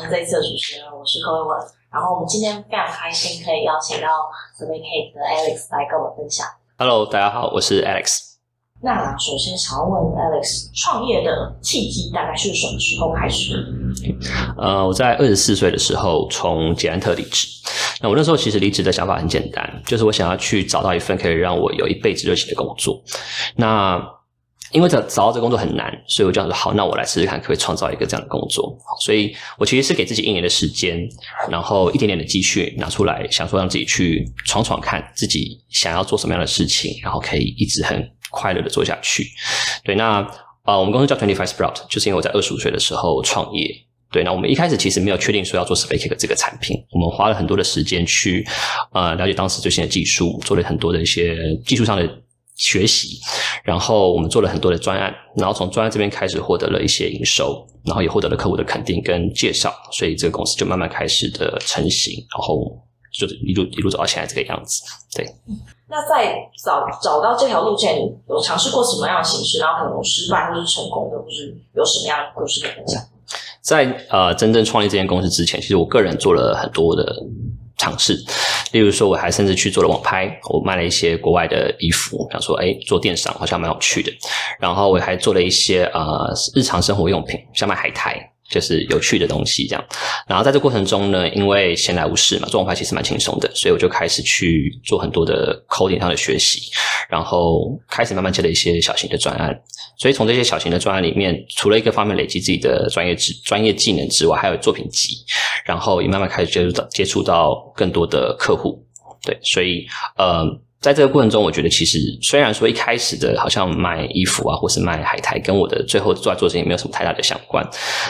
成这一次的主持人，我是 Chloe Wen。然后我们今天非常开心可以邀请到 Survey Cake 的 Alex 来跟我们分享。Hello，大家好，我是 Alex。那首先想要问 Alex，创业的契机大概是什么时候开始的？呃，我在二十四岁的时候从捷安特离职。那我那时候其实离职的想法很简单，就是我想要去找到一份可以让我有一辈子热情的工作。那因为找找到这工作很难，所以我就想说好，那我来试试看，可不可以创造一个这样的工作。所以我其实是给自己一年的时间，然后一点点的积蓄拿出来，想说让自己去闯闯看，自己想要做什么样的事情，然后可以一直很快乐的做下去。对，那啊、呃，我们公司叫 Twenty Five Sprout，就是因为我在二十五岁的时候创业。对，那我们一开始其实没有确定说要做 Space Cake 这个产品，我们花了很多的时间去呃了解当时最新的技术，做了很多的一些技术上的。学习，然后我们做了很多的专案，然后从专案这边开始获得了一些营收，然后也获得了客户的肯定跟介绍，所以这个公司就慢慢开始的成型，然后就一路一路走到现在这个样子。对，那在找找到这条路线，有尝试过什么样的形式，然后可能失败或是成功的，或是有什么样的故事可以分享？在呃真正创立这间公司之前，其实我个人做了很多的。尝试，例如说，我还甚至去做了网拍，我卖了一些国外的衣服，想说，哎，做电商好像蛮有趣的。然后我还做了一些呃日常生活用品，像卖海苔。就是有趣的东西这样，然后在这过程中呢，因为闲来无事嘛，做网拍其实蛮轻松的，所以我就开始去做很多的 coding 上的学习，然后开始慢慢接了一些小型的专案。所以从这些小型的专案里面，除了一个方面累积自己的专业知专业技能之外，还有作品集，然后也慢慢开始接触到接触到更多的客户。对，所以呃。在这个过程中，我觉得其实虽然说一开始的好像卖衣服啊，或是卖海苔，跟我的最后做在做事情没有什么太大的相关，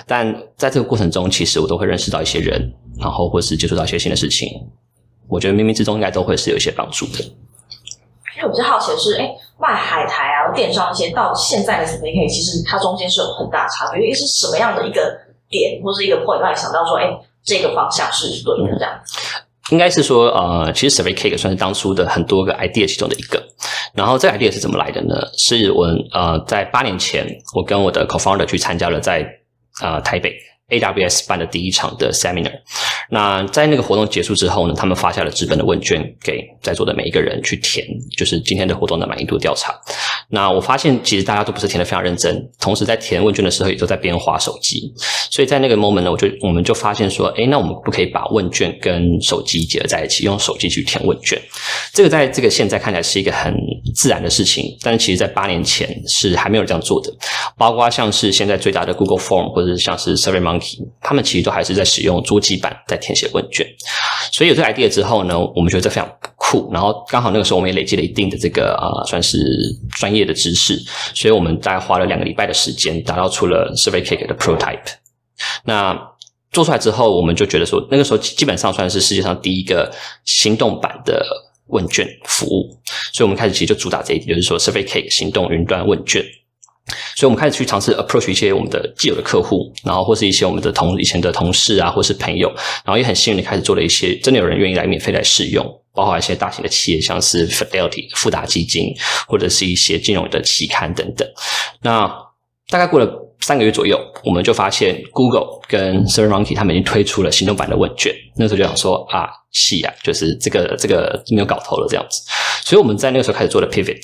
但在这个过程中，其实我都会认识到一些人，然后或是接触到一些新的事情。我觉得冥冥之中应该都会是有一些帮助的。因为我比较好奇的是，哎，卖海苔啊，电商一些到现在的 s n a k 其实它中间是有很大差别。因为是什么样的一个点，或是一个 point 让你想到说，哎，这个方向是对的这样？应该是说，呃，其实 Survey Cake 算是当初的很多个 idea 其中的一个。然后这个 idea 是怎么来的呢？是我呃在八年前，我跟我的 co-founder 去参加了在呃台北。AWS 办的第一场的 seminar，那在那个活动结束之后呢，他们发下了纸本的问卷给在座的每一个人去填，就是今天的活动的满意度调查。那我发现其实大家都不是填的非常认真，同时在填问卷的时候也都在边划手机。所以在那个 moment 呢，我就我们就发现说，诶，那我们不可以把问卷跟手机结合在一起，用手机去填问卷。这个在这个现在看起来是一个很自然的事情，但是其实在八年前是还没有这样做的。包括像是现在最大的 Google Form，或者是像是 SurveyMonkey。他们其实都还是在使用桌机版在填写问卷，所以有这个 idea 之后呢，我们觉得这非常酷。然后刚好那个时候我们也累积了一定的这个呃算是专业的知识，所以我们大概花了两个礼拜的时间，打造出了 Survey Cake 的 prototype。那做出来之后，我们就觉得说，那个时候基本上算是世界上第一个行动版的问卷服务，所以我们开始其实就主打这一点，就是说 Survey Cake 行动云端问卷。所以，我们开始去尝试 approach 一些我们的既有的客户，然后或是一些我们的同以前的同事啊，或是朋友，然后也很幸运的开始做了一些，真的有人愿意来免费来试用，包括一些大型的企业，像是 Fidelity 富达基金，或者是一些金融的期刊等等。那大概过了。三个月左右，我们就发现 Google 跟 SurveyMonkey 他们已经推出了行动版的问卷。那时候就想说啊，是啊，就是这个这个没有搞头了这样子。所以我们在那个时候开始做了 Pivot，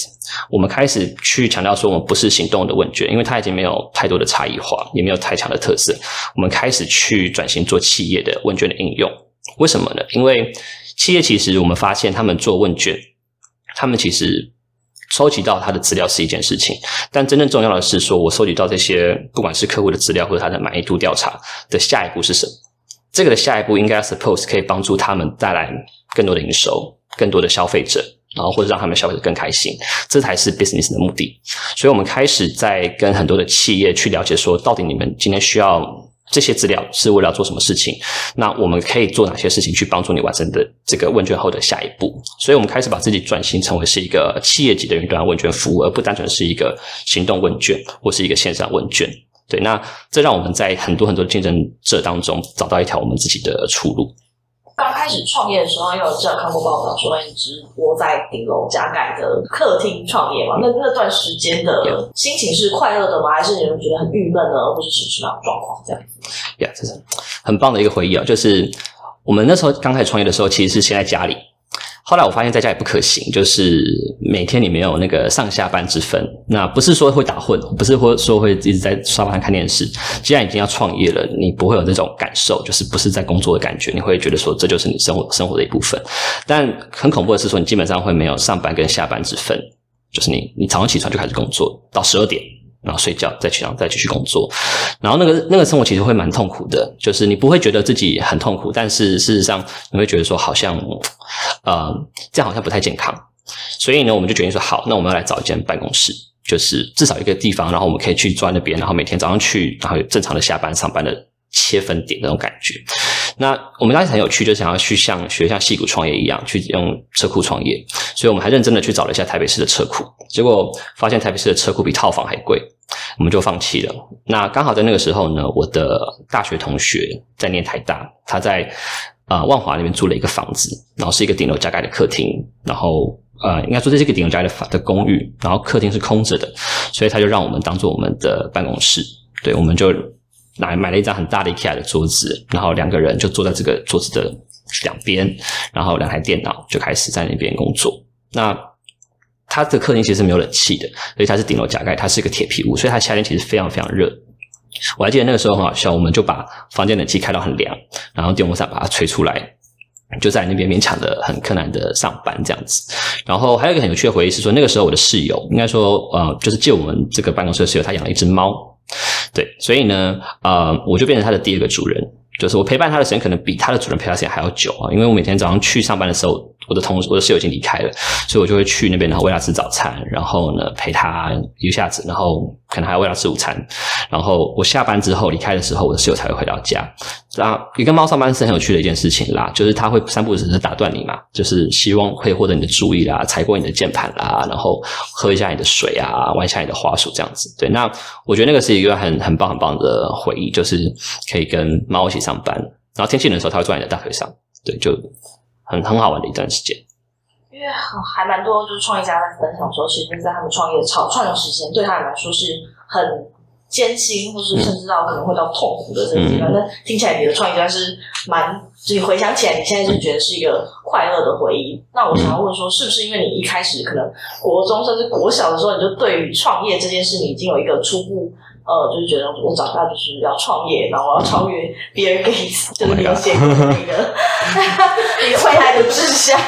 我们开始去强调说，我们不是行动的问卷，因为它已经没有太多的差异化，也没有太强的特色。我们开始去转型做企业的问卷的应用。为什么呢？因为企业其实我们发现他们做问卷，他们其实。收集到他的资料是一件事情，但真正重要的是说，我收集到这些，不管是客户的资料或者他的满意度调查的下一步是什么？这个的下一步应该 suppose 可以帮助他们带来更多的营收、更多的消费者，然后或者让他们消费者更开心，这才是 business 的目的。所以我们开始在跟很多的企业去了解说，到底你们今天需要。这些资料是为了做什么事情？那我们可以做哪些事情去帮助你完成的这个问卷后的下一步？所以我们开始把自己转型成为是一个企业级的云端问卷服务，而不单纯是一个行动问卷或是一个线上问卷。对，那这让我们在很多很多的竞争者当中找到一条我们自己的出路。刚开始创业的时候，因为我之前看过报道说，你直窝在顶楼加盖的客厅创业嘛？那那段时间的心情是快乐的吗？还是你们觉得很郁闷呢？或者是什么样的状况？这样子？呀，这是很棒的一个回忆啊，就是我们那时候刚开始创业的时候，其实是先在家里。后来我发现在家也不可行，就是每天你没有那个上下班之分。那不是说会打混，不是说说会一直在沙发上看电视。既然已经要创业了，你不会有这种感受，就是不是在工作的感觉，你会觉得说这就是你生活生活的一部分。但很恐怖的是说，你基本上会没有上班跟下班之分，就是你你早上起床就开始工作到十二点。然后睡觉，再起床，再继续工作。然后那个那个生活其实会蛮痛苦的，就是你不会觉得自己很痛苦，但是事实上你会觉得说好像，呃，这样好像不太健康。所以呢，我们就决定说好，那我们要来找一间办公室，就是至少一个地方，然后我们可以去坐那边，然后每天早上去，然后有正常的下班上班的切分点那种感觉。那我们当时很有趣，就想要去像学像矽谷创业一样，去用车库创业，所以我们还认真的去找了一下台北市的车库，结果发现台北市的车库比套房还贵。我们就放弃了。那刚好在那个时候呢，我的大学同学在念台大，他在啊、万华那边租了一个房子，然后是一个顶楼加盖的客厅，然后呃应该说这是一个顶楼加盖的房的公寓，然后客厅是空着的，所以他就让我们当做我们的办公室。对，我们就来买了一张很大的 IKEA 的桌子，然后两个人就坐在这个桌子的两边，然后两台电脑就开始在那边工作。那他的客厅其实没有冷气的，所以它是顶楼加盖，它是一个铁皮屋，所以它夏天其实非常非常热。我还记得那个时候很好笑，我们就把房间冷气开到很凉，然后电风扇把它吹出来，就在那边勉强的很困难的上班这样子。然后还有一个很有趣的回忆是说，那个时候我的室友应该说呃，就是借我们这个办公室的室友，他养了一只猫，对，所以呢呃，我就变成它的第二个主人，就是我陪伴他的时间可能比他的主人陪他时间还要久啊，因为我每天早上去上班的时候。我的同事，我的室友已经离开了，所以我就会去那边，然后喂他吃早餐，然后呢陪他一下子，然后可能还要喂他吃午餐，然后我下班之后离开的时候，我的室友才会回到家。那，一个猫上班是很有趣的一件事情啦，就是它会三不五时打断你嘛，就是希望可以获得你的注意啦，踩过你的键盘啦，然后喝一下你的水啊，玩一下你的滑鼠这样子。对，那我觉得那个是一个很很棒很棒的回忆，就是可以跟猫一起上班，然后天气冷的时候，它会坐在你的大腿上，对，就。很很好玩的一段时间，因为还蛮多就是创业家在分享说，其实在他们创业草创的时间，对他们来说是很艰辛，或是甚至到可能会到痛苦的这个阶段。那、嗯、听起来你的创业家是蛮，就你回想起来，你现在就觉得是一个快乐的回忆。那我想要问说，是不是因为你一开始可能国中甚至国小的时候，你就对于创业这件事，你已经有一个初步。呃，就是觉得我长大就是要创业，然后我要超越比尔盖茨，就是你有写过的那个一 个 未来的志向。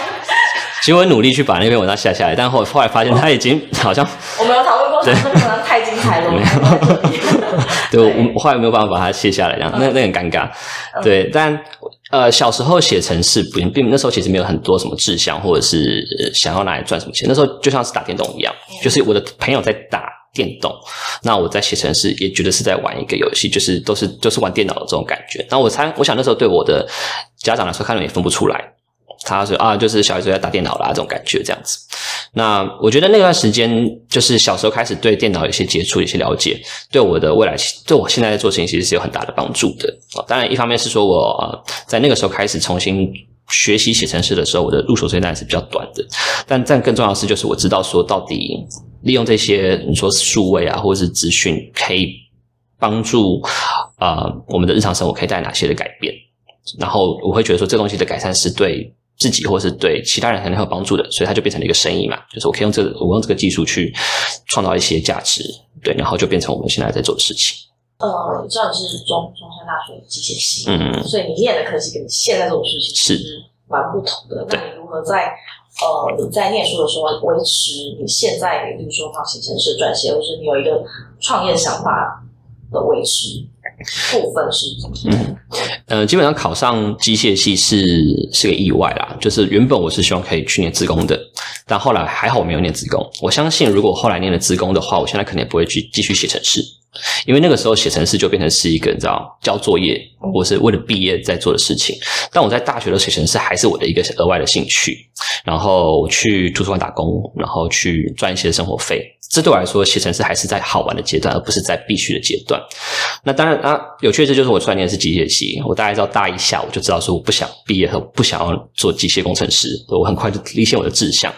其实我努力去把那篇文章下下来，但后后来发现他已经好像我没有讨论过，那可能太精彩了。没有，对，我我后来没有办法把它卸下来，这样那那很尴尬。对，但呃，小时候写程式，不并那时候其实没有很多什么志向，或者是想要拿来赚什么钱。那时候就像是打电动一样，就是我的朋友在打。电动，那我在写程式也觉得是在玩一个游戏，就是都是就是玩电脑的这种感觉。那我猜，我想那时候对我的家长来说，看了也分不出来。他说啊，就是小孩子在打电脑啦，这种感觉这样子。那我觉得那段时间，就是小时候开始对电脑有些接触、有些了解，对我的未来，对我现在在做事情，其实是有很大的帮助的。当然，一方面是说我在那个时候开始重新学习写程式的时候，我的入手时间当然是比较短的。但但更重要的是，就是我知道说到底。利用这些你说数位啊，或者是资讯，可以帮助啊、我们的日常生活可以带来哪些的改变？然后我会觉得说，这东西的改善是对自己或是对其他人可能很有帮助的，所以它就变成了一个生意嘛。就是我可以用这个，我用这个技术去创造一些价值，对，然后就变成我们现在在做的事情。呃，我知道你是中中山大学机械系，嗯，所以你念的科技跟你现在这种事情是蛮不同的。那你如何在？呃，你在念书的时候维持你现在，比如说放写程式撰写，或是你有一个创业想法的维持部分是？嗯，呃，基本上考上机械系是是个意外啦。就是原本我是希望可以去念职工的，但后来还好我没有念职工。我相信如果后来念了职工的话，我现在肯定也不会去继续写程式。因为那个时候写程式就变成是一个你知道交作业或是为了毕业在做的事情，但我在大学的写程式还是我的一个额外的兴趣，然后去图书馆打工，然后去赚一些生活费，这对我来说写程式还是在好玩的阶段，而不是在必须的阶段。那当然啊，有趣的就是我出来念的是机械系，我大概到大一下我就知道说我不想毕业后不想要做机械工程师，我很快就理清我的志向。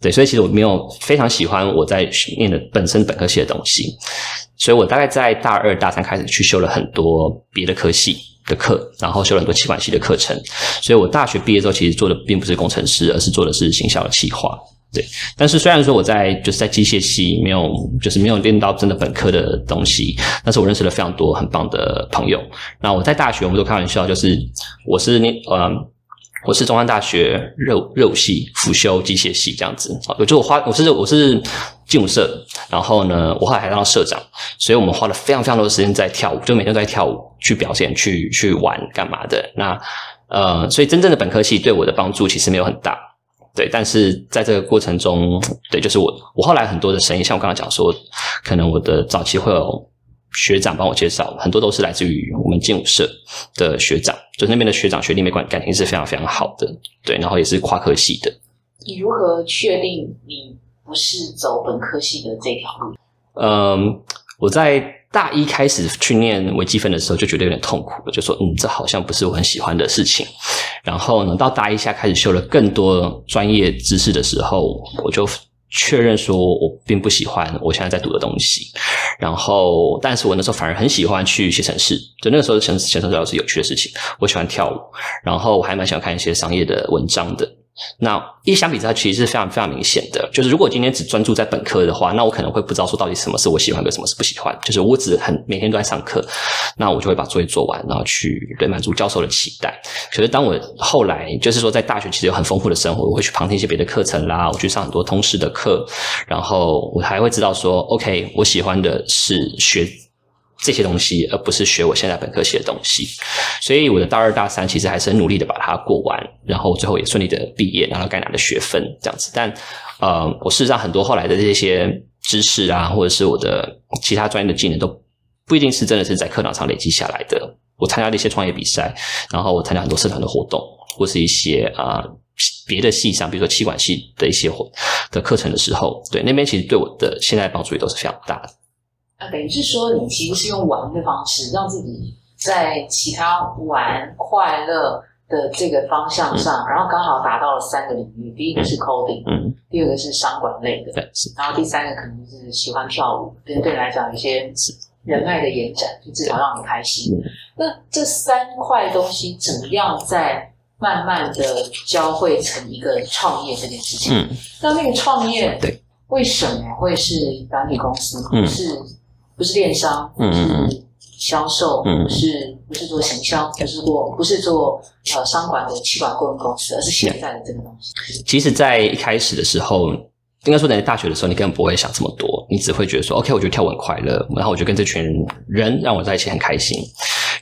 对，所以其实我没有非常喜欢我在念的本身本科系的东西。所以我大概在大二大三开始去修了很多别的科系，的课，然后修了很多企管系的课程，所以我大学毕业之后其实做的并不是工程师，而是做的是行销的企划。对，但是虽然说我在就是在机械系没有就是没有练到真的本科的东西，但是我认识了非常多很棒的朋友。那我在大学我们都开玩笑，就是我是那呃我是中山大学热热系辅修机械系这样子啊，就我花我是我是劲舞社，然后呢我后来还当了社长，所以我们花了非常非常多的时间在跳舞，就每天都在跳舞去表现去去玩干嘛的。那呃，所以真正的本科系对我的帮助其实没有很大。对，但是在这个过程中，对，就是我，我后来很多的生意，像我刚刚讲说，可能我的早期会有学长帮我介绍，很多都是来自于我们劲舞社的学长，就是那边的学长学弟妹关感情是非常非常好的，对，然后也是跨科系的。你如何确定你不是走本科系的这条路？嗯，我在。大一开始去念微积分的时候，就觉得有点痛苦了，就说嗯，这好像不是我很喜欢的事情。然后呢，到大一下开始修了更多专业知识的时候，我就确认说我并不喜欢我现在在读的东西。然后，但是我那时候反而很喜欢去写程式，就那个时候写写程式是有趣的事情。我喜欢跳舞，然后我还蛮喜欢看一些商业的文章的。那一相比之下，其实是非常非常明显的。就是如果今天只专注在本科的话，那我可能会不知道说到底什么是我喜欢，跟什么是不喜欢。就是我只很每天都在上课，那我就会把作业做完，然后去对满足教授的期待。可是当我后来就是说在大学其实有很丰富的生活，我会去旁听一些别的课程啦，我去上很多通识的课，然后我还会知道说，OK，我喜欢的是学。这些东西，而不是学我现在本科学的东西，所以我的大二大三其实还是很努力的把它过完，然后最后也顺利的毕业，拿到该拿的学分这样子。但呃，我事实上很多后来的这些知识啊，或者是我的其他专业的技能，都不一定是真的是在课堂上累积下来的。我参加了一些创业比赛，然后我参加很多社团的活动，或是一些啊、别的系上，比如说气管系的一些活的课程的时候，对那边其实对我的现在帮助也都是非常大的。啊，等于是说，你其实是用玩的方式，让自己在其他玩快乐的这个方向上，嗯、然后刚好达到了三个领域。第一个是 coding，嗯，第二个是商管类的，对，然后第三个可能是喜欢跳舞，对对你来讲，有一些人脉的延展，就至少让你开心。嗯、那这三块东西怎么样在慢慢的交汇成一个创业这件事情？嗯，那那个创业，对，为什么会是软体公司？嗯，是。不是电商，嗯，是销售，嗯，不是不是做行销，就是做不是做呃商管的企管顾问公司，而是现在的这个东西。其实，在一开始的时候，应该说在大学的时候，你根本不会想这么多，你只会觉得说，OK，我觉得跳舞很快乐，然后我就跟这群人让我在一起很开心。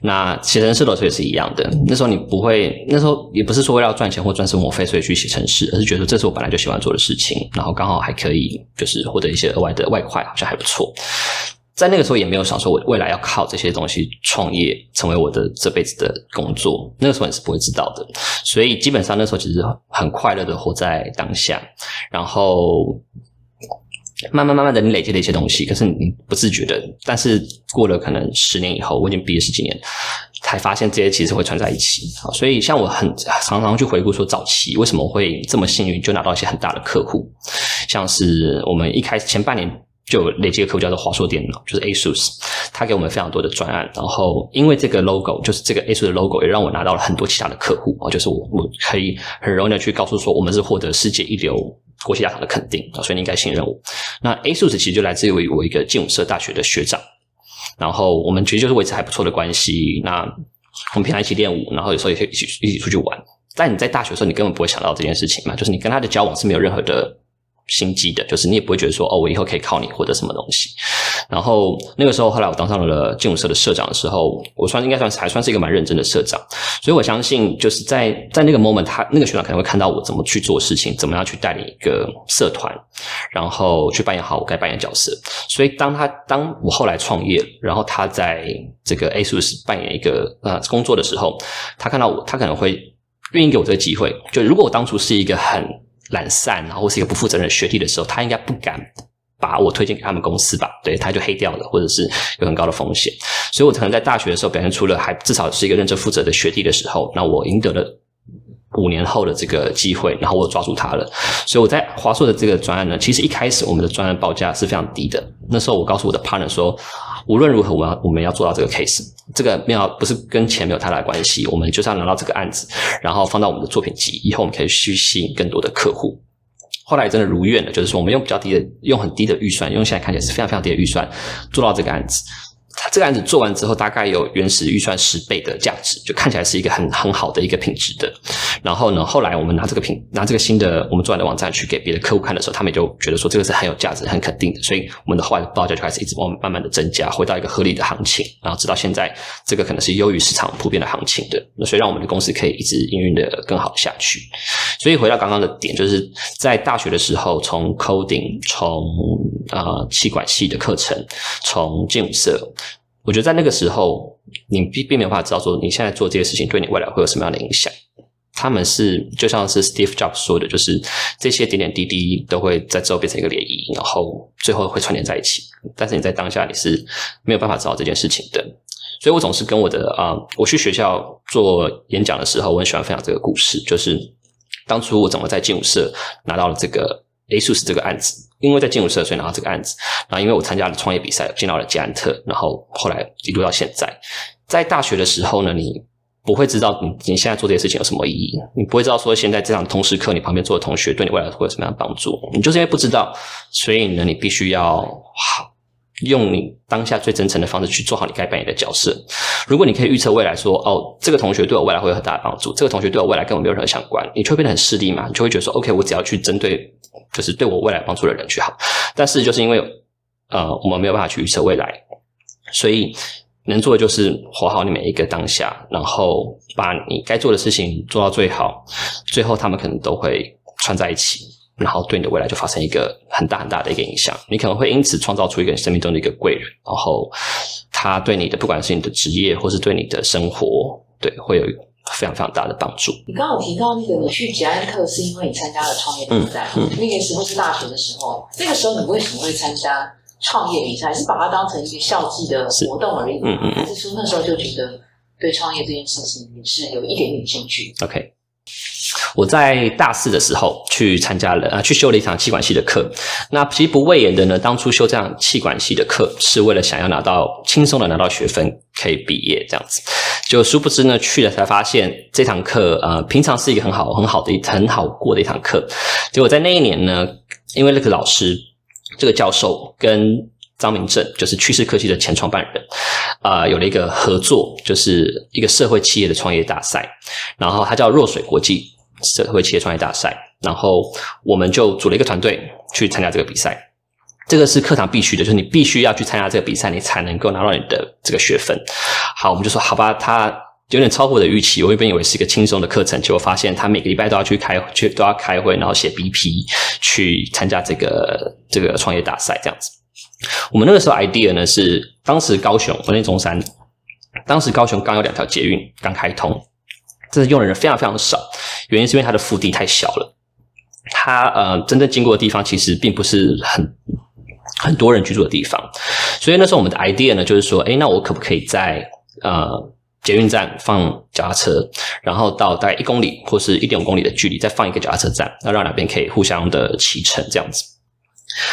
那写程式的时候也是一样的，那时候你不会，那时候也不是说为了要赚钱或赚生活费，所以去写程式，而是觉得这是我本来就喜欢做的事情，然后刚好还可以就是获得一些额外的外快，好像还不错。在那个时候也没有想说，我未来要靠这些东西创业，成为我的这辈子的工作。那个时候你是不会知道的，所以基本上那时候其实很快乐的活在当下，然后慢慢慢慢的你累积了一些东西，可是你不自觉的。但是过了可能十年以后，我已经毕业十几年，才发现这些其实会串在一起。所以像我很常常去回顾说，早期为什么会这么幸运，就拿到一些很大的客户，像是我们一开始前半年。就累积个客户叫做华硕电脑，就是 ASUS，他给我们非常多的专案，然后因为这个 logo，就是这个 ASUS 的 logo，也让我拿到了很多其他的客户啊，就是我我可以很容易的去告诉说，我们是获得世界一流国际大厂的肯定啊，所以你应该信任我。那 ASUS 其实就来自于我一个劲舞社大学的学长，然后我们其实就是维持还不错的关系。那我们平常一起练舞，然后有时候也可以一起一起出去玩。但你在大学的时候，你根本不会想到这件事情嘛，就是你跟他的交往是没有任何的。心机的，就是你也不会觉得说哦，我以后可以靠你获得什么东西。然后那个时候，后来我当上了劲舞社的社长的时候，我算应该算是还算是一个蛮认真的社长。所以我相信，就是在在那个 moment，他那个学长可能会看到我怎么去做事情，怎么样去带领一个社团，然后去扮演好我该扮演角色。所以当他当我后来创业，然后他在这个 ASUS 扮演一个呃工作的时候，他看到我，他可能会愿意给我这个机会。就如果我当初是一个很懒散，然后是一个不负责任的学弟的时候，他应该不敢把我推荐给他们公司吧？对，他就黑掉了，或者是有很高的风险。所以我可能在大学的时候表现出了还至少是一个认真负责的学弟的时候，那我赢得了五年后的这个机会，然后我抓住他了。所以我在华硕的这个专案呢，其实一开始我们的专案报价是非常低的。那时候我告诉我的 partner 说，无论如何，我要我们要做到这个 case，这个没有不是跟钱没有太大的关系，我们就是要拿到这个案子，然后放到我们的作品集，以后我们可以去吸引更多的客户。后来真的如愿了，就是说我们用比较低的，用很低的预算，用现在看起来是非常非常低的预算做到这个案子。他这个案子做完之后，大概有原始预算十倍的价值，就看起来是一个很很好的一个品质的。然后呢，后来我们拿这个品，拿这个新的我们做完的网站去给别的客户看的时候，他们也就觉得说这个是很有价值、很肯定的。所以我们的后来的报价就开始一直慢慢慢的增加，回到一个合理的行情，然后直到现在，这个可能是优于市场普遍的行情的。那所以让我们的公司可以一直营运的更好下去。所以回到刚刚的点，就是在大学的时候，从 coding，从啊气管系的课程，从建筑社。我觉得在那个时候，你并并没有办法知道说你现在做这些事情对你未来会有什么样的影响。他们是就像是 Steve Jobs 说的，就是这些点点滴滴都会在之后变成一个涟漪，然后最后会串联在一起。但是你在当下你是没有办法知道这件事情的。所以我总是跟我的啊、我去学校做演讲的时候，我很喜欢分享这个故事，就是当初我怎么在劲舞社拿到了这个 ASUS 这个案子。因为在劲舞社，所以拿到这个案子。然后，因为我参加了创业比赛，进到了捷安特，然后后来一路到现在。在大学的时候呢，你不会知道你你现在做这些事情有什么意义，你不会知道说现在这堂通识课，你旁边坐的同学对你未来会有什么样的帮助。你就是因为不知道，所以呢，你必须要好。用你当下最真诚的方式去做好你该扮演的角色。如果你可以预测未来说，哦，这个同学对我未来会有很大的帮助，这个同学对我未来跟我没有任何相关，你就会变得很势利嘛？你就会觉得说，OK，我只要去针对就是对我未来帮助的人去好。但是就是因为呃，我们没有办法去预测未来，所以能做的就是活好你每一个当下，然后把你该做的事情做到最好，最后他们可能都会串在一起。然后对你的未来就发生一个很大很大的一个影响，你可能会因此创造出一个你生命中的一个贵人，然后他对你的不管是你的职业或是对你的生活，对，会有非常非常大的帮助。你刚刚有提到那个你去捷安特是因为你参加了创业比赛，嗯嗯、那个时候是大学的时候，那个时候你为什么会参加创业比赛？是把它当成一个校际的活动而已，嗯嗯，还是说那时候就觉得对创业这件事情也是有一点点兴趣？OK。我在大四的时候去参加了啊，去修了一场气管系的课。那其实不讳言的呢，当初修这样气管系的课是为了想要拿到轻松的拿到学分，可以毕业这样子。就殊不知呢，去了才发现这堂课呃，平常是一个很好很好的一很好过的一堂课。结果在那一年呢，因为那个老师这个教授跟张明正就是趋势科技的前创办人，啊、有了一个合作，就是一个社会企业的创业大赛，然后它叫弱水国际社会企业创业大赛，然后我们就组了一个团队去参加这个比赛，这个是课堂必须的，就是你必须要去参加这个比赛，你才能够拿到你的这个学分。好，我们就说好吧，他有点超乎我的预期，我原本以为是一个轻松的课程，结果发现他每个礼拜都要去开，去都要开会，然后写 BP 去参加这个这个创业大赛，这样子。我们那个时候 idea 呢是，当时高雄国内中山，当时高雄刚有两条捷运刚开通，这是用的人非常非常少，原因是因为它的腹地太小了，它呃真正经过的地方其实并不是很很多人居住的地方，所以那时候我们的 idea 呢就是说，诶，那我可不可以在呃捷运站放脚踏车，然后到大概一公里或是一点五公里的距离再放一个脚踏车站，那让两边可以互相的骑乘这样子。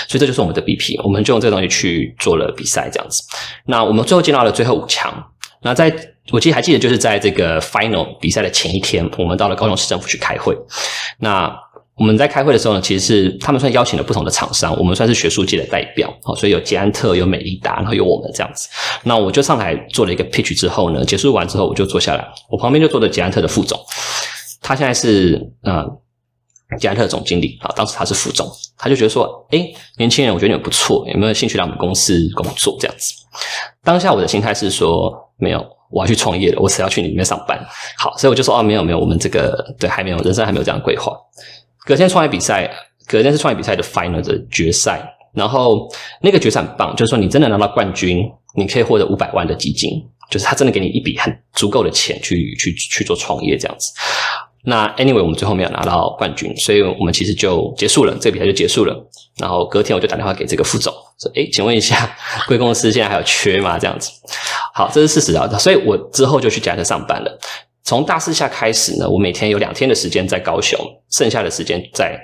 所以这就是我们的 BP，我们就用这个东西去做了比赛，这样子。那我们最后进到了最后五强。那在我记得还记得，就是在这个 final 比赛的前一天，我们到了高雄市政府去开会。那我们在开会的时候呢，其实是他们算邀请了不同的厂商，我们算是学术界的代表，好，所以有捷安特，有美利达，然后有我们这样子。那我就上台做了一个 pitch 之后呢，结束完之后我就坐下来，我旁边就坐着捷安特的副总，他现在是呃。捷安特总经理啊，当时他是副总，他就觉得说：“诶，年轻人，我觉得你们不错，有没有兴趣来我们公司工作？”这样子。当下我的心态是说：“没有，我要去创业了，我只要去你里面上班。”好，所以我就说：“哦，没有，没有，我们这个对还没有，人生还没有这样规划。”隔天创业比赛，隔天是创业比赛的 final 的决赛，然后那个决赛很棒，就是说你真的拿到冠军，你可以获得五百万的基金，就是他真的给你一笔很足够的钱去去去做创业这样子。那 anyway，我们最后没有拿到冠军，所以我们其实就结束了，这个比赛就结束了。然后隔天我就打电话给这个副总，说：“诶，请问一下，贵公司现在还有缺吗？”这样子。好，这是事实啊。所以我之后就去捷安特上班了。从大四下开始呢，我每天有两天的时间在高雄，剩下的时间在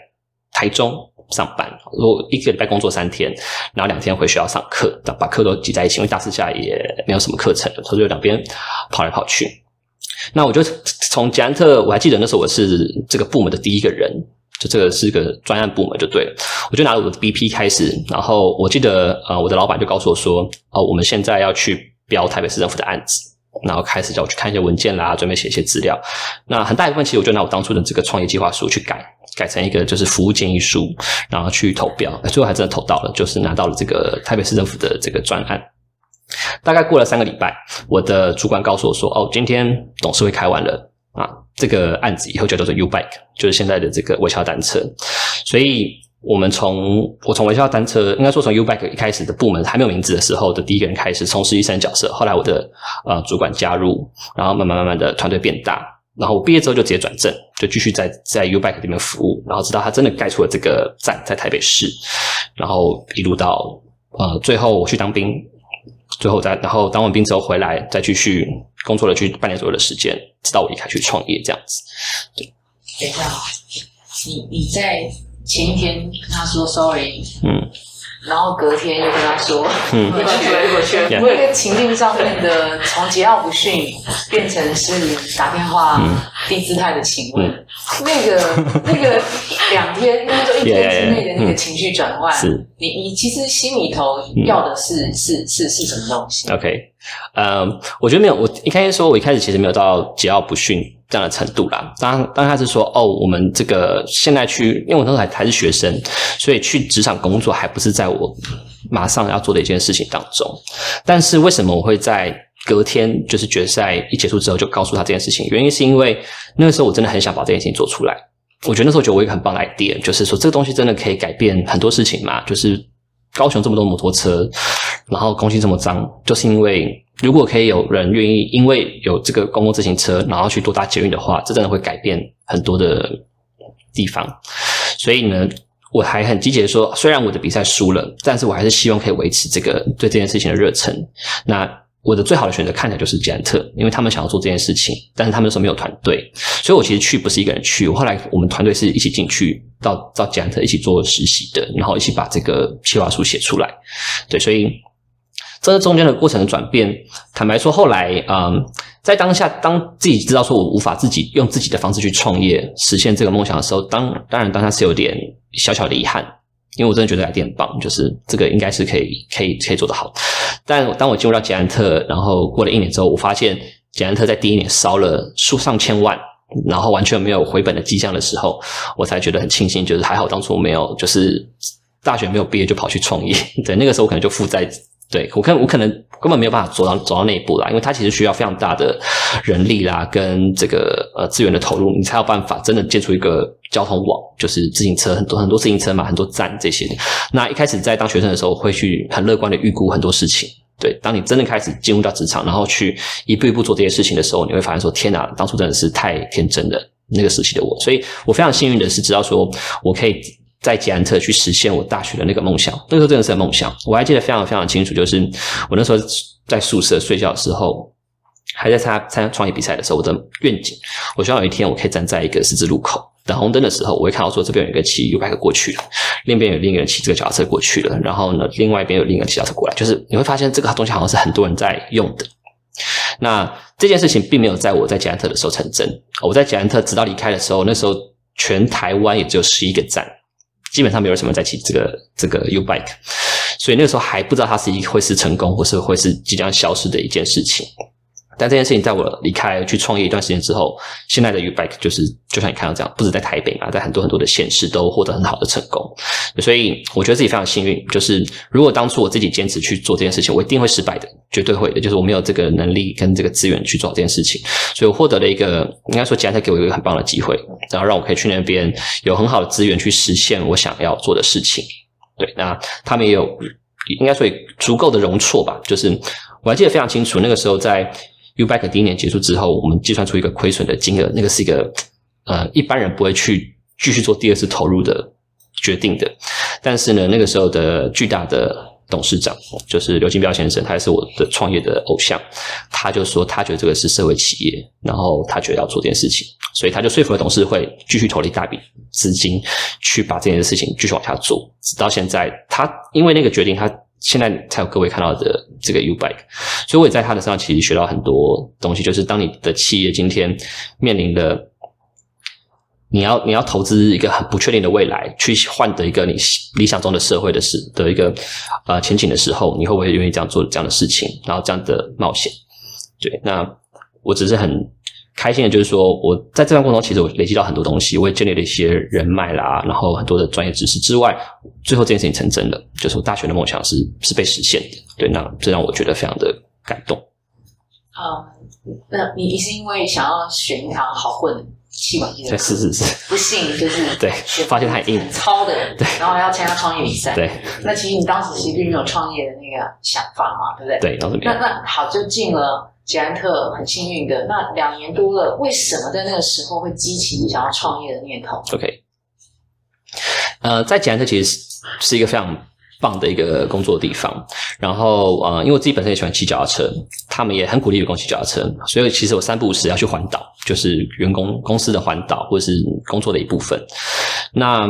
台中。上班。如果一个礼拜工作三天，然后两天回学校上课，把课都挤在一起，因为大四下也没有什么课程，所以就两边跑来跑去。那我就从捷安特，我还记得那时候我是这个部门的第一个人，就这个是个专案部门就对了。我就拿了我的 BP 开始，然后我记得呃，我的老板就告诉我说，哦，我们现在要去标台北市政府的案子。然后开始叫我去看一些文件啦，准备写一些资料。那很大一部分其实我就拿我当初的这个创业计划书去改，改成一个就是服务建议书，然后去投标。最后还真的投到了，就是拿到了这个台北市政府的这个专案。大概过了三个礼拜，我的主管告诉我说：“哦，今天董事会开完了啊，这个案子以后就叫做 U Bike，就是现在的这个微笑单车。”所以。我们从我从微笑单车，应该说从 U-Bike 一开始的部门还没有名字的时候的第一个人开始从实习生角色，后来我的呃主管加入，然后慢慢慢慢的团队变大，然后我毕业之后就直接转正，就继续在在 U-Bike 里面服务，然后直到他真的盖出了这个站在台北市，然后一路到呃最后我去当兵，最后再然后当完兵之后回来再继续工作了去半年左右的时间，直到我离开去创业这样子。对，等一下，你你在。前一天跟他说 sorry，嗯，然后隔天又跟他说，嗯，回去回去，那个情境上面的从桀骜不驯变成是打电话低姿态的请问，嗯、那个 那个两天，那就一天之内的那个情绪转换，是，你你其实心里头要的是、嗯、是是是什么东西？OK，呃，我觉得没有，我一开始说，我一开始其实没有到桀骜不驯。这样的程度啦，当当他是说哦，我们这个现在去，因为我那时候还还是学生，所以去职场工作还不是在我马上要做的一件事情当中。但是为什么我会在隔天就是决赛一结束之后就告诉他这件事情？原因是因为那个时候我真的很想把这件事情做出来。我觉得那时候觉得我一个很棒的 idea，就是说这个东西真的可以改变很多事情嘛。就是高雄这么多摩托车，然后空气这么脏，就是因为。如果可以有人愿意，因为有这个公共自行车，然后去多搭捷运的话，这真的会改变很多的地方。所以呢，我还很积极的说，虽然我的比赛输了，但是我还是希望可以维持这个对这件事情的热忱。那我的最好的选择看起来就是捷安特，因为他们想要做这件事情，但是他们那时候没有团队，所以我其实去不是一个人去。我后来我们团队是一起进去到到捷安特一起做实习的，然后一起把这个计划书写出来。对，所以。这中间的过程的转变，坦白说，后来，嗯，在当下，当自己知道说我无法自己用自己的方式去创业实现这个梦想的时候，当当然当下是有点小小的遗憾，因为我真的觉得有点棒，就是这个应该是可以可以可以做得好。但当我进入到捷安特，然后过了一年之后，我发现捷安特在第一年烧了数上千万，然后完全没有回本的迹象的时候，我才觉得很庆幸，就是还好当初没有就是大学没有毕业就跑去创业，对，那个时候我可能就负债。对，我看我可能根本没有办法走到走到那一步啦，因为它其实需要非常大的人力啦，跟这个呃资源的投入，你才有办法真的建出一个交通网，就是自行车很多很多自行车嘛，很多站这些。那一开始在当学生的时候，会去很乐观的预估很多事情。对，当你真的开始进入到职场，然后去一步一步做这些事情的时候，你会发现说：天哪，当初真的是太天真了，那个时期的我。所以我非常幸运的是，知道说我可以。在捷安特去实现我大学的那个梦想，那个时候真的是个梦想。我还记得非常非常清楚，就是我那时候在宿舍睡觉的时候，还在参加参加创业比赛的时候，我的愿景，我希望有一天我可以站在一个十字路口等红灯的时候，我会看到说这边有一个骑 U-Bike 过去了，另一边有另一个人骑这个脚踏车过去了，然后呢，另外一边有另一个骑脚踏车过来，就是你会发现这个东西好像是很多人在用的。那这件事情并没有在我在捷安特的时候成真。我在捷安特直到离开的时候，那时候全台湾也只有十一个站。基本上没有什么在骑这个这个 U-Bike，所以那个时候还不知道它是一会是成功，或是会是即将消失的一件事情。但这件事情在我离开去创业一段时间之后，现在的 U-Bike 就是就像你看到这样，不止在台北嘛，在很多很多的县市都获得很好的成功。所以我觉得自己非常幸运，就是如果当初我自己坚持去做这件事情，我一定会失败的，绝对会的。就是我没有这个能力跟这个资源去做这件事情，所以我获得了一个应该说捷安特给我一个很棒的机会，然后让我可以去那边有很好的资源去实现我想要做的事情。对，那他们也有应该说足够的容错吧，就是我还记得非常清楚，那个时候在。U-Bike 第一年结束之后，我们计算出一个亏损的金额，那个是一个呃一般人不会去继续做第二次投入的决定的。但是呢，那个时候的巨大的董事长，就是刘金彪先生，他也是我的创业的偶像。他就说，他觉得这个是社会企业，然后他觉得要做这件事情，所以他就说服了董事会继续投了一大笔资金去把这件事情继续往下做。直到现在，他因为那个决定，他现在才有各位看到的这个 U Bike，。所以我也在他的身上其实学到很多东西，就是当你的企业今天面临的。你要你要投资一个很不确定的未来，去换得一个你理想中的社会的事的一个呃前景的时候，你会不会愿意这样做这样的事情，然后这样的冒险？对，那我只是很开心的，就是说我在这段过程中，其实我累积到很多东西，我也建立了一些人脉啦，然后很多的专业知识之外，最后这件事情成真了，就是我大学的梦想是是被实现的。对，那这让我觉得非常的感动。啊、嗯，那你你是因为想要选一堂好混？气管系的，是是是，不幸就是对，发现太硬，超的，对，然后还要参加创业比赛，对。那其实你当时其实并没有创业的那个想法嘛，对不对？对，当时没有。那那好，就进了捷安特，很幸运的，那两年多了，为什么在那个时候会激起你想要创业的念头？OK，呃，在捷安特其实是是一个非常。棒的一个工作地方，然后呃，因为我自己本身也喜欢骑脚踏车，他们也很鼓励员工骑脚踏车，所以其实我三不五时要去环岛，就是员工公司的环岛或者是工作的一部分。那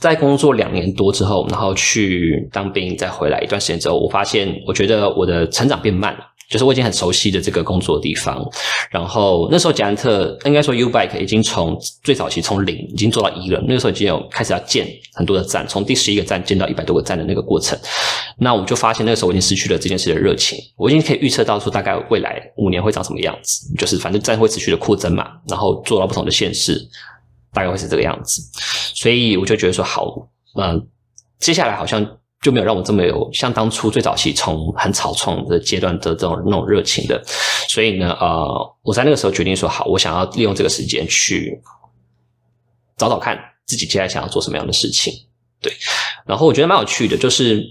在工作两年多之后，然后去当兵，再回来一段时间之后，我发现我觉得我的成长变慢了。就是我已经很熟悉的这个工作的地方，然后那时候捷安特应该说 U Bike 已经从最早期从零已经做到一了，那个时候已经有开始要建很多的站，从第十一个站建到一百多个站的那个过程，那我们就发现那个时候我已经失去了这件事的热情，我已经可以预测到说大概未来五年会长什么样子，就是反正站会持续的扩增嘛，然后做到不同的县市，大概会是这个样子，所以我就觉得说好，嗯，接下来好像。就没有让我这么有像当初最早期从很草创的阶段的这种那种热情的，所以呢，呃，我在那个时候决定说好，我想要利用这个时间去找找看自己接下来想要做什么样的事情。对，然后我觉得蛮有趣的，就是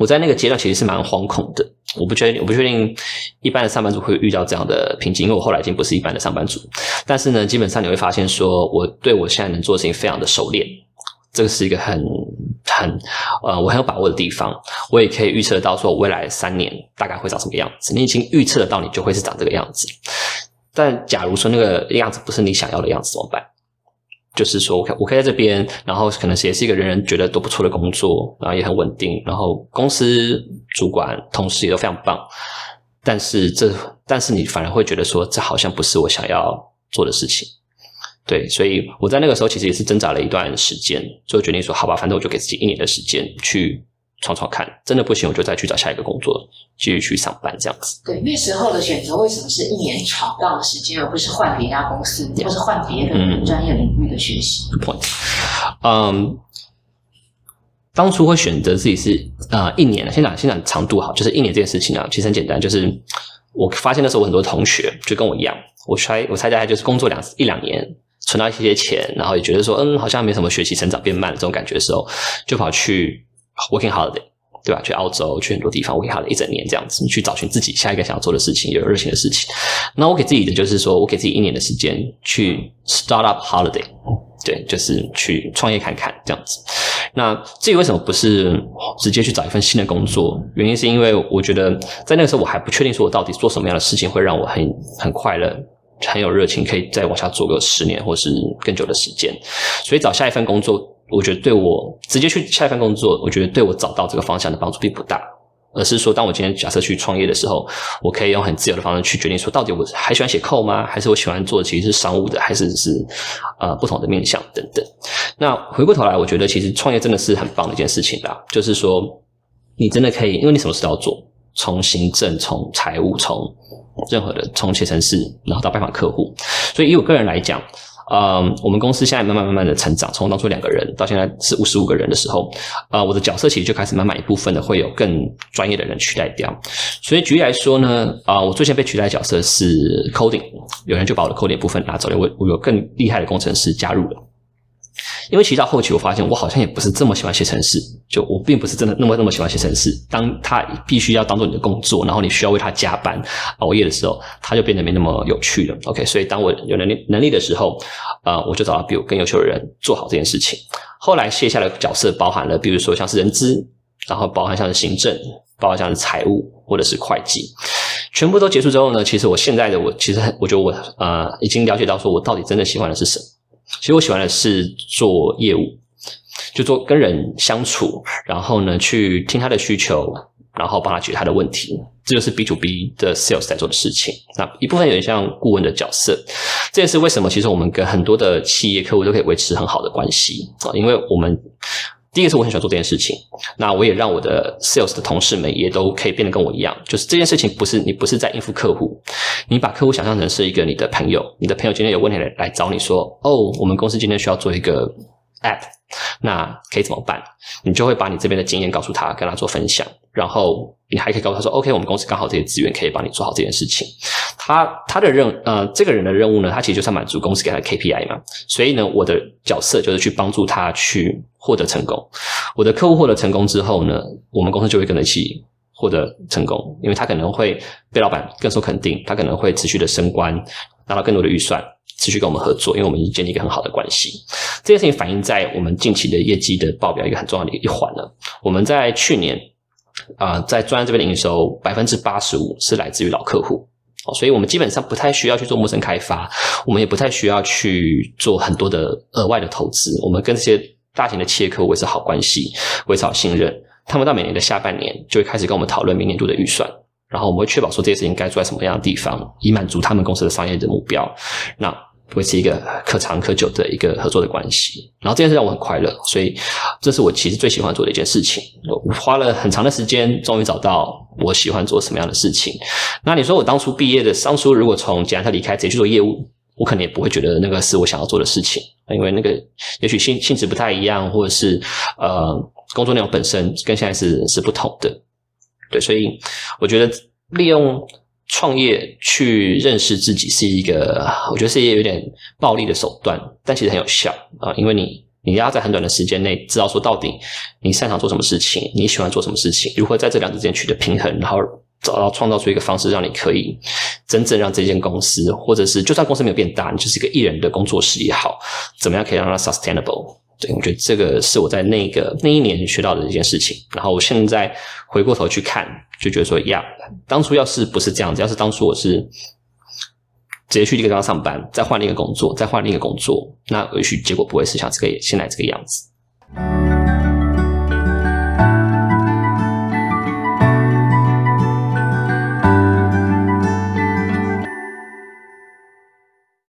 我在那个阶段其实是蛮惶恐的，我不确定，我不确定一般的上班族会遇到这样的瓶颈，因为我后来已经不是一般的上班族，但是呢，基本上你会发现说我对我现在能做的事情非常的熟练，这个是一个很。很呃，我很有把握的地方，我也可以预测到说，未来三年大概会长什么样子。你已经预测得到，你就会是长这个样子。但假如说那个样子不是你想要的样子，怎么办？就是说，我可我可以在这边，然后可能是也是一个人人觉得都不错的工作，然后也很稳定，然后公司主管同事也都非常棒。但是这，但是你反而会觉得说，这好像不是我想要做的事情。对，所以我在那个时候其实也是挣扎了一段时间，最后决定说，好吧，反正我就给自己一年的时间去闯闯看，真的不行，我就再去找下一个工作，继续去上班这样子。对，那时候的选择为什么是一年闯荡的时间，而不是换别家公司.或是换别的专业领域的学习？Good point。嗯，当初会选择自己是啊、呃、一年，先讲先讲长度好，就是一年这件事情啊，其实很简单，就是我发现那时候我很多同学就跟我一样，我猜我猜大概就是工作两一两年。存到一些钱，然后也觉得说，嗯，好像没什么学习成长变慢的这种感觉的时候，就跑去 working holiday，对吧？去澳洲，去很多地方 working holiday 一整年这样子，你去找寻自己下一个想要做的事情，有热情的事情。那我给自己的就是说，我给自己一年的时间去 start up holiday，对，就是去创业看看这样子。那至于为什么不是直接去找一份新的工作，原因是因为我觉得在那个时候我还不确定说我到底做什么样的事情会让我很很快乐。很有热情，可以再往下做个十年或是更久的时间。所以找下一份工作，我觉得对我直接去下一份工作，我觉得对我找到这个方向的帮助并不大。而是说，当我今天假设去创业的时候，我可以用很自由的方式去决定说，到底我还喜欢写 code 吗？还是我喜欢做其实是商务的，还是是呃不同的面向等等。那回过头来，我觉得其实创业真的是很棒的一件事情啦。就是说，你真的可以，因为你什么事都要做，从行政、从财务、从任何的从写程式，然后到拜访客户，所以以我个人来讲，嗯，我们公司现在慢慢慢慢的成长，从当初两个人到现在是五十五个人的时候，呃，我的角色其实就开始慢慢一部分的会有更专业的人取代掉。所以举例来说呢，啊、我最先被取代的角色是 coding，有人就把我的 coding 部分拿走了，我我有更厉害的工程师加入了。因为其实到后期，我发现我好像也不是这么喜欢写程式，就我并不是真的那么那么喜欢写程式。当他必须要当做你的工作，然后你需要为他加班熬夜的时候，他就变得没那么有趣了。OK，所以当我有能力能力的时候，呃，我就找到比我更优秀的人做好这件事情。后来卸下的角色包含了，比如说像是人资，然后包含像是行政，包含像是财务或者是会计，全部都结束之后呢，其实我现在的我其实我觉得我呃已经了解到说我到底真的喜欢的是什么。其实我喜欢的是做业务，就做跟人相处，然后呢去听他的需求。然后帮他解决他的问题，这就是 B to B 的 sales 在做的事情。那一部分有点像顾问的角色，这也是为什么其实我们跟很多的企业客户都可以维持很好的关系啊，因为我们第一个是我很喜欢做这件事情，那我也让我的 sales 的同事们也都可以变得跟我一样，就是这件事情不是你不是在应付客户，你把客户想象成是一个你的朋友，你的朋友今天有问题来来找你说，哦，我们公司今天需要做一个 app，那可以怎么办？你就会把你这边的经验告诉他，跟他做分享。然后你还可以告诉他说：“OK，我们公司刚好这些资源可以帮你做好这件事情。他”他的任呃，这个人的任务呢，他其实就是满足公司给他的 KPI 嘛。所以呢，我的角色就是去帮助他去获得成功。我的客户获得成功之后呢，我们公司就会跟着一起获得成功，因为他可能会被老板更受肯定，他可能会持续的升官，拿到更多的预算，持续跟我们合作，因为我们已经建立一个很好的关系。这件事情反映在我们近期的业绩的报表一个很重要的一环了。我们在去年。啊、在专案这边的营收百分之八十五是来自于老客户，哦，所以我们基本上不太需要去做陌生开发，我们也不太需要去做很多的额外的投资。我们跟这些大型的企业客户维持好关系，维持好信任，他们到每年的下半年就会开始跟我们讨论明年度的预算，然后我们会确保说这些事情该做在什么样的地方，以满足他们公司的商业的目标。那维持一个可长可久的一个合作的关系，然后这件事让我很快乐，所以这是我其实最喜欢做的一件事情。我花了很长的时间，终于找到我喜欢做什么样的事情。那你说我当初毕业的，当初如果从捷安特离开，直接去做业务，我可能也不会觉得那个是我想要做的事情，因为那个也许性性质不太一样，或者是呃工作内容本身跟现在是是不同的。对，所以我觉得利用。创业去认识自己是一个，我觉得是一个有点暴力的手段，但其实很有效啊，因为你你要在很短的时间内知道说到底你擅长做什么事情，你喜欢做什么事情，如何在这两者之间取得平衡，然后找到创造出一个方式，让你可以真正让这间公司，或者是就算公司没有变大，你就是一个艺人的工作室也好，怎么样可以让它 sustainable。对，我觉得这个是我在那个那一年学到的一件事情。然后我现在回过头去看，就觉得说呀，当初要是不是这样子，要是当初我是直接去一个地方上班，再换另一个工作，再换另一个工作，那也许结果不会是像这个现在这个样子。